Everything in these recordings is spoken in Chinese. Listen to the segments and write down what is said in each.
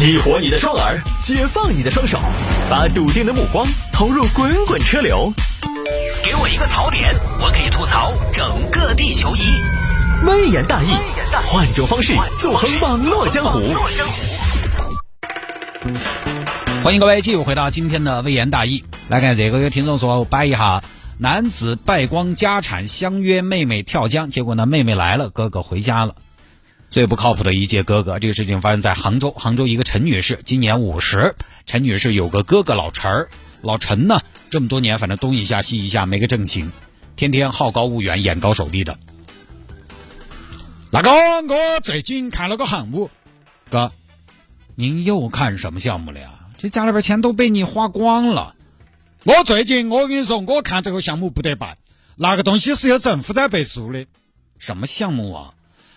激活你的双耳，解放你的双手，把笃定的目光投入滚滚车流。给我一个槽点，我可以吐槽整个地球仪。微言大义，换种方式纵横网络江湖。欢迎各位继续回到今天的微言大义。来看这个，有听众说掰一下，男子败光家产，相约妹妹跳江，结果呢，妹妹来了，哥哥回家了。最不靠谱的一届哥哥，这个事情发生在杭州。杭州一个陈女士，今年五十。陈女士有个哥哥老陈儿，老陈呢，这么多年反正东一下西一下没个正形，天天好高骛远，眼高手低的。那个，我最近看了个项目，哥，您又看什么项目了呀？这家里边钱都被你花光了。我最近我跟你说，我看这个项目不得办，那个东西是由政府在背书的。什么项目啊？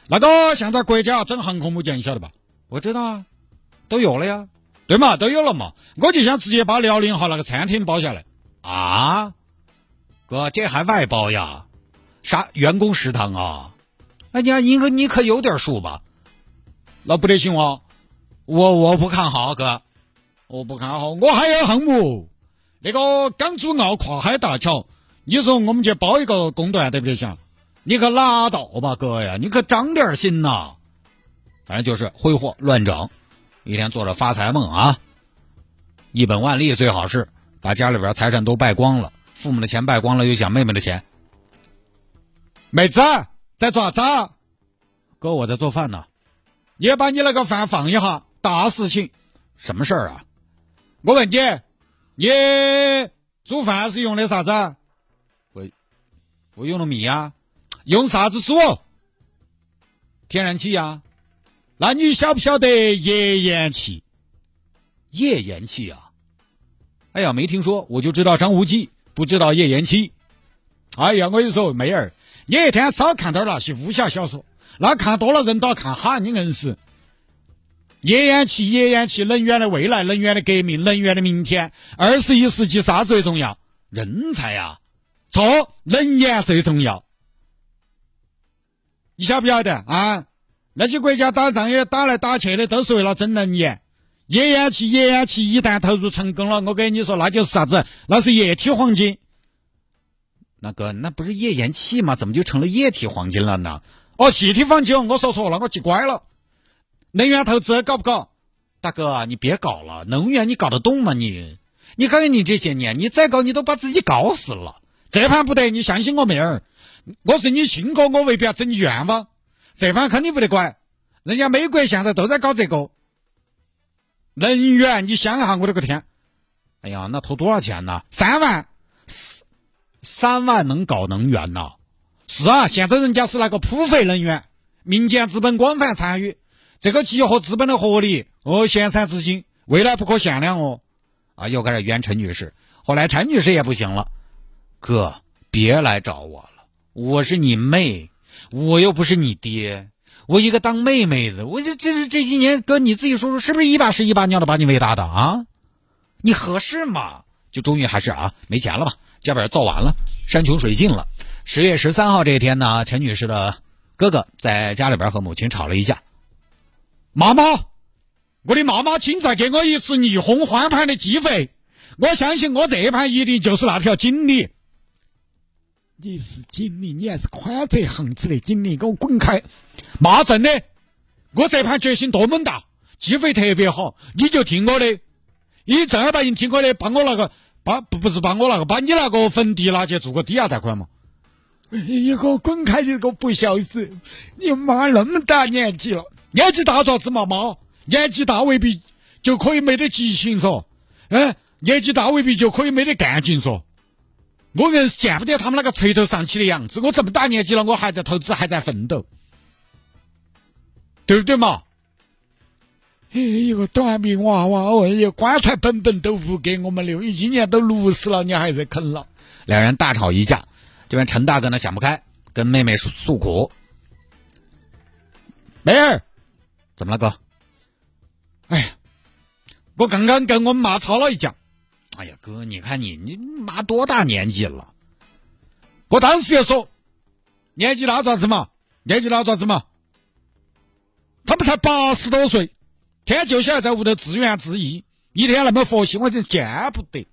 那个现在国家整航空母舰，你晓得吧？我知道啊，都有了呀，对嘛，都有了嘛。我就想直接把辽宁号那个餐厅包下来啊，哥，这还外包呀？啥员工食堂啊？哎呀，你可你可有点数吧？那不得行哦！我我不看好哥，我不看好。我还有项目，那个港珠澳跨海大桥，你说我们去包一个工段得不得行？你可拉倒吧，哥呀！你可长点心呐！反正就是挥霍乱整，一天做着发财梦啊！一本万利最好是把家里边财产都败光了，父母的钱败光了，又想妹妹的钱。妹子在做啥子？哥，我在做饭呢。你也把你那个饭放一下，大事情。什么事儿啊？我问你，你煮饭是用的啥子？我我用的米呀。用啥子煮？天然气呀？那你晓不晓得页岩气？页岩气啊？哎呀，没听说，我就知道张无忌，不知道页岩气。哎呀，我跟你说，妹儿，你一天少看点那些武侠小说，那看多了人都要看哈，你硬是。页岩气，页岩气，能源的未来，能源的革命，能源的明天。二十一世纪啥最重要？人才呀！错，能源最重要。你晓不晓得啊？那些国家打仗也打来打去的，都是为了争能源。页岩气，页岩气一旦投入成功了，我跟你说，那就是啥子？那是液体黄金。那个，那不是页岩气吗？怎么就成了液体黄金了呢？哦，气体黄金，我说错了，我记乖了。能源投资搞不搞？大哥，你别搞了，能源你搞得动吗？你，你看看你这些年，你再搞，你都把自己搞死了。这盘不得，你相信我妹儿。我是你亲哥，我未必要整你愿望。这方肯定不得管，人家美国现在都在搞这个能源。你想一下，我的个天！哎呀，那投多少钱呢？三万，三万能搞能源呐？是啊，现在人家是那个普惠能源，民间资本广泛参与，这个集合资本的合力哦，闲散资金，未来不可限量哦。啊，又开始冤陈女士，后来陈女士也不行了，哥，别来找我了。我是你妹，我又不是你爹，我一个当妹妹的，我这这是这些年，哥你自己说说，是不是一把屎一把尿的把你喂大的啊？你合适吗？就终于还是啊，没钱了吧？家本造完了，山穷水尽了。十月十三号这一天呢，陈女士的哥哥在家里边和母亲吵了一架。妈妈，我的妈妈，请再给我一次逆风翻盘的机会，我相信我这一盘一定就是那条锦鲤。你是经理，你还是宽窄巷子的经理，给我滚开！妈，真的，我这盘决心多么大，机会特别好，你就听我的，你正儿八经听我的，把我那个把不不是把我那个把你那个坟地拿去做个抵押贷款嘛？你给我滚开！你这个不孝子，你妈那么大年纪了，年纪大咋子嘛？妈，年纪大未必就可以没得激情嗦，嗯，年纪大未必就可以没得干劲嗦。我硬是见不得他们那个垂头丧气的样子。我这么大年纪了，我还在投资，还在奋斗，对不对嘛？哎，一个短命娃娃，哦，一棺材本本都不给我们留，你今年都六十了，你还在啃老。两人大吵一架，这边陈大哥呢想不开，跟妹妹诉诉苦。妹儿，怎么了哥？哎呀，我刚刚跟我妈吵了一架。哎呀，哥，你看你，你妈多大年纪了？我当时就说，年纪大咋子嘛？年纪大咋子嘛？他们才八十多岁，天天就晓得在屋头自怨自艾，一天那么佛系，我就见不得。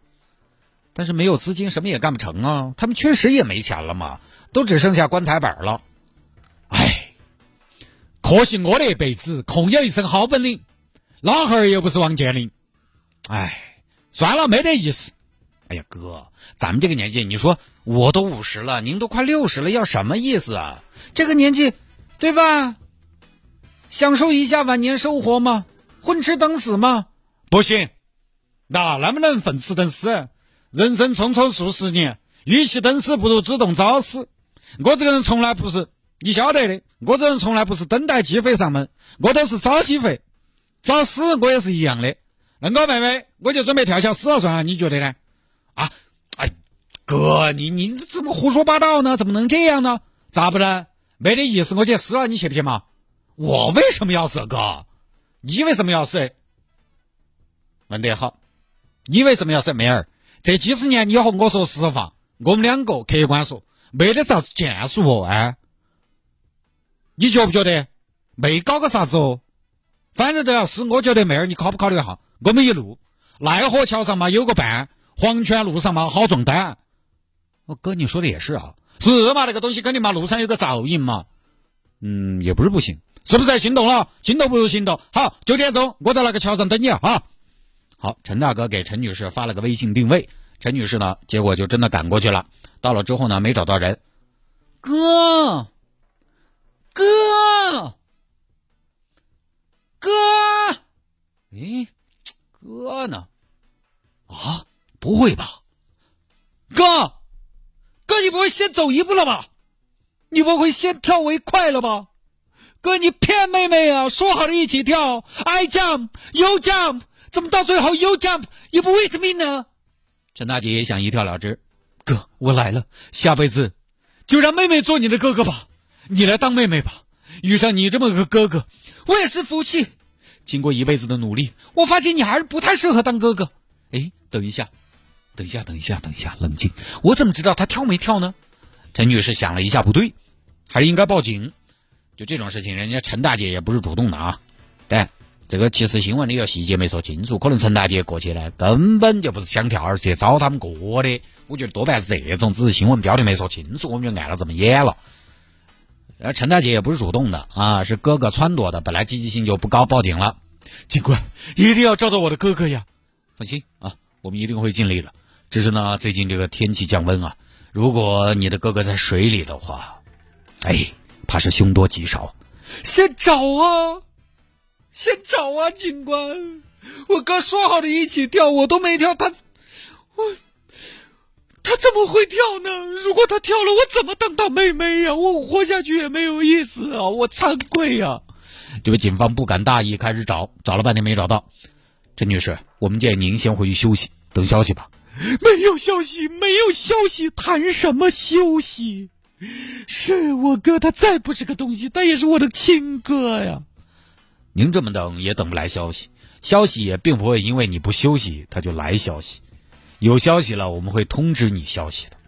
但是没有资金，什么也干不成啊！他们确实也没钱了嘛，都只剩下棺材板了。哎，可惜我那辈子空有一身好本领，老汉儿又不是王健林。哎，算了，没得意思。哎呀，哥，咱们这个年纪，你说我都五十了，您都快六十了，要什么意思啊？这个年纪，对吧？享受一下晚年生活吗？混吃等死吗？不行，那能不能混吃等死？人生匆匆数十年，与其等死，不如主动早死。我这个人从来不是，你晓得的，我这人从来不是等待机会上门，我都是找机会。找死我也是一样的。那个妹妹，我就准备跳桥死了算了，你觉得呢？啊，哎，哥，你你怎么胡说八道呢？怎么能这样呢？咋不能？没得意思，我去死了，你去不去嘛？我为什么要死，哥？你为什么要死？问得好，你为什么要死，妹儿？这几十年，你和我说实话，我们两个客观说，没得啥子建树哦，哎，你觉不觉得？没搞个啥子哦，反正都要死。我觉得妹儿，你考不考虑一下？我们一路奈何桥上嘛有个伴，黄泉路上嘛好壮胆。我哥，你说的也是啊，是嘛？那个东西肯定嘛，路上有个照应嘛。嗯，也不是不行，是不是？心动了，心动不如行动。好，九点钟我在那个桥上等你啊。好，陈大哥给陈女士发了个微信定位，陈女士呢，结果就真的赶过去了。到了之后呢，没找到人。哥，哥，哥，咦，哥呢？啊，不会吧？哥，哥，你不会先走一步了吧？你不会先跳为快了吧？哥，你骗妹妹啊！说好的一起跳，I jump，you jump。怎么到最后 you jump 也不 wait me 呢？陈大姐也想一跳了之。哥，我来了，下辈子就让妹妹做你的哥哥吧，你来当妹妹吧。遇上你这么个哥哥，我也是福气。经过一辈子的努力，我发现你还是不太适合当哥哥。哎，等一下，等一下，等一下，等一下，冷静。我怎么知道他跳没跳呢？陈女士想了一下，不对，还是应该报警。就这种事情，人家陈大姐也不是主动的啊。但。这个其实新闻里有细节没说清楚，可能陈大姐过去呢根本就不是想跳，而是去找他们过的。我觉得多半是这种，只是新闻标题没说清楚，我们就按了这么演了。而陈大姐也不是主动的啊，是哥哥撺掇的，本来积极性就不高，报警了。警官一定要找到我的哥哥呀！放心啊，我们一定会尽力的。只是呢，最近这个天气降温啊，如果你的哥哥在水里的话，哎，怕是凶多吉少。先找啊！先找啊，警官！我哥说好的一起跳，我都没跳，他，我，他怎么会跳呢？如果他跳了，我怎么当他妹妹呀？我活下去也没有意思啊！我惭愧呀！这位警方不敢大意，开始找，找了半天没找到。陈女士，我们建议您先回去休息，等消息吧。没有消息，没有消息，谈什么休息？是我哥，他再不是个东西，他也是我的亲哥呀。您这么等也等不来消息，消息也并不会因为你不休息他就来消息，有消息了我们会通知你消息的。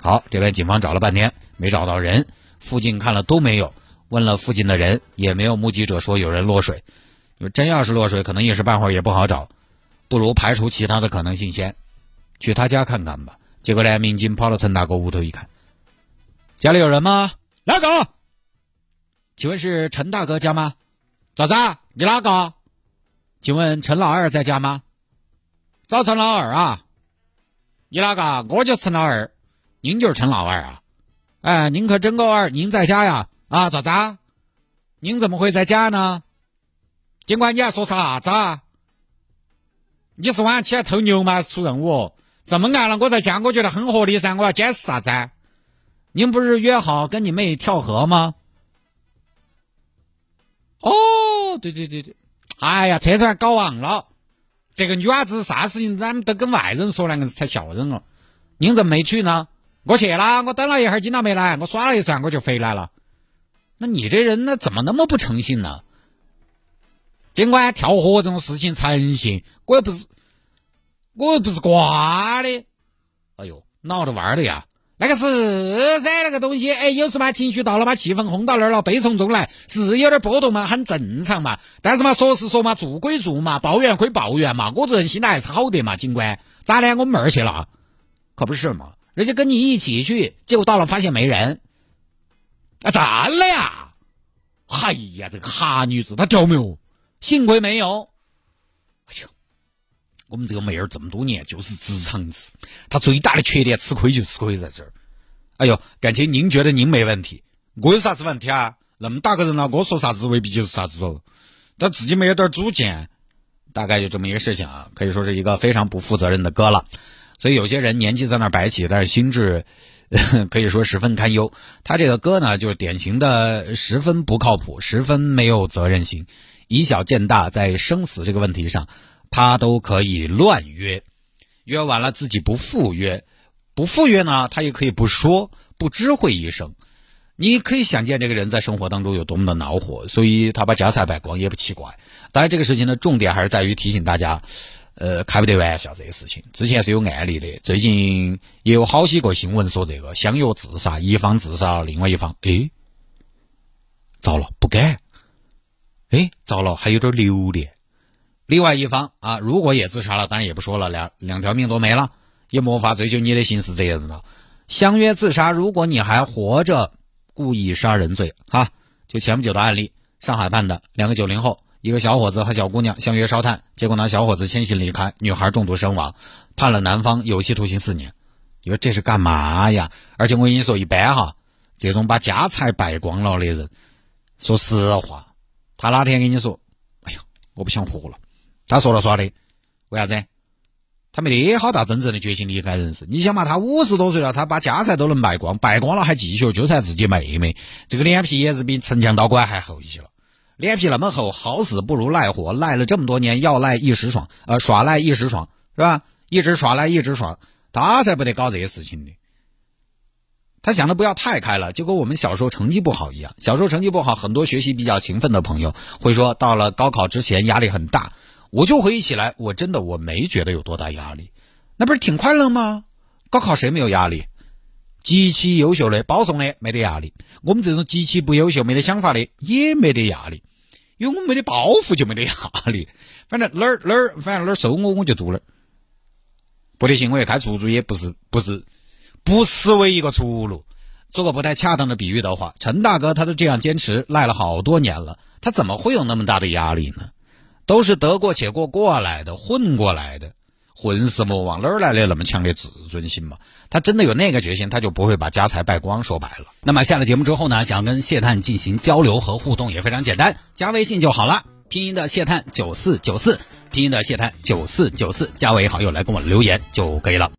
好，这边警方找了半天没找到人，附近看了都没有，问了附近的人也没有目击者说有人落水。真要是落水，可能一时半会儿也不好找，不如排除其他的可能性先，去他家看看吧。结果呢，民警跑到陈大哥屋头一看，家里有人吗？哪个？请问是陈大哥家吗？咋子？你哪个？请问陈老二在家吗？找陈老二啊？你哪个？我就陈老二，您就是陈老二啊？哎，您可真够二！您在家呀？啊，咋子？您怎么会在家呢？警官，你还说啥子啊？你是晚上起来偷牛吗？出任务？这么暗了，我在家，我觉得很合理噻。我要解释啥子？您不是约好跟你妹跳河吗？哦，对对对对，哎呀，车船搞忘了。这个女娃子啥事情，咱们都跟外人说，那个才笑人哦。您怎么没去呢？我去了，我等了一会儿，今天没来，我耍了一转，我就回来了。那你这人，那怎么那么不诚信呢？尽管跳河这种事情诚信，我又不是，我又不是瓜的。哎呦，闹着玩的呀！那个是噻，那个东西，哎，有时嘛情绪到了嘛，气氛轰到那儿了，悲从中来，是有点波动嘛，很正常嘛。但是嘛，说是说嘛，做归做嘛，抱怨归抱怨嘛，我这人心态还是好的嘛。警官，咋的？我们妹儿去了？可不是嘛，人家跟你一起去，结果到了发现没人。啊，咋了呀？哎呀，这个哈女子她掉没有？幸亏没有。哎呦，我们这个妹儿这么多年就是直肠子，她最大的缺点吃亏就吃亏在这儿。哎呦，感情您觉得您没问题，我有啥子问题啊？那么大个人了，我说啥子未必就是啥子哦。他自己没有点主见，大概就这么一个事情啊，可以说是一个非常不负责任的哥了。所以有些人年纪在那儿摆起，但是心智 可以说十分堪忧。他这个哥呢，就是典型的十分不靠谱，十分没有责任心，以小见大，在生死这个问题上，他都可以乱约，约完了自己不赴约，不赴约呢，他也可以不说，不知会一声。你可以想见这个人在生活当中有多么的恼火，所以他把家财败光也不奇怪。当然，这个事情的重点还是在于提醒大家。呃，开不得玩笑这个事情，之前是有案例的，最近也有好几个新闻说这个相约自杀，一方自杀了，另外一方，哎，糟了，不敢，哎，糟了，还有点留恋。另外一方啊，如果也自杀了，当然也不说了，两两条命都没了，也没法追究你的刑事责任了。相约自杀，如果你还活着，故意杀人罪，哈，就前不久的案例，上海办的两个九零后。一个小伙子和小姑娘相约烧炭，结果呢，小伙子先行离开，女孩中毒身亡，判了男方有期徒刑四年。你说这是干嘛呀？而且我跟你说，一般哈，这种把家财败光了的人，说实话，他哪天跟你说，哎呀，我不想活了，他说了算的。为啥子？他没得好大真正的决心离开人世。你想嘛，他五十多岁了，他把家财都能败光，败光了还继续纠缠自己妹妹，这个脸皮也是比陈强刀官还厚一些了。脸皮那么厚，好死不如赖活，赖了这么多年，要赖一时爽，呃，耍赖一时爽，是吧？一直耍赖一直爽，他才不得搞这些事情呢。他想的不要太开了，就跟我们小时候成绩不好一样。小时候成绩不好，很多学习比较勤奋的朋友会说，到了高考之前压力很大。我就回忆起来，我真的我没觉得有多大压力，那不是挺快乐吗？高考谁没有压力？极其优秀的、保送的没得压力，我们这种极其不优秀、没得想法的也没得压力，因为我们没得包袱就没得压力。反正哪儿哪儿，反正哪儿收我我就读哪儿。不得行，我开出租也不是不是不失为一个出路。做个不太恰当的比喻的话，陈大哥他都这样坚持赖了好多年了，他怎么会有那么大的压力呢？都是得过且过过来的，混过来的。混世魔王哪儿来的那么强的自尊心嘛？他真的有那个决心，他就不会把家财败光。说白了，那么下了节目之后呢，想跟谢探进行交流和互动也非常简单，加微信就好了。拼音的谢探九四九四，拼音的谢探九四九四，加为好友来跟我留言就可以了。